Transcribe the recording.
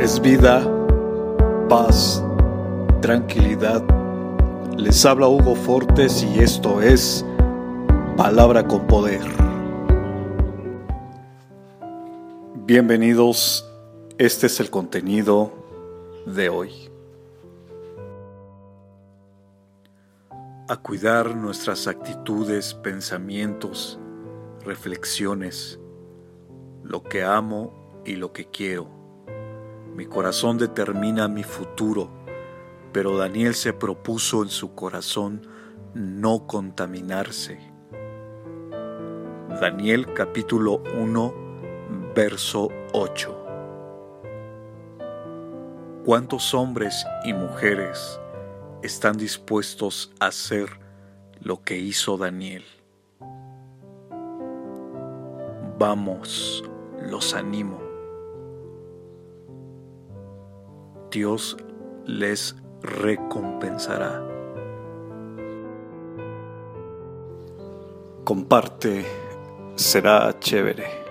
es vida, paz, tranquilidad. Les habla Hugo Fortes y esto es Palabra con Poder. Bienvenidos, este es el contenido de hoy. A cuidar nuestras actitudes, pensamientos, reflexiones, lo que amo y lo que quiero. Mi corazón determina mi futuro, pero Daniel se propuso en su corazón no contaminarse. Daniel capítulo 1, verso 8. ¿Cuántos hombres y mujeres están dispuestos a hacer lo que hizo Daniel? Vamos, los animo. Dios les recompensará. Comparte, será chévere.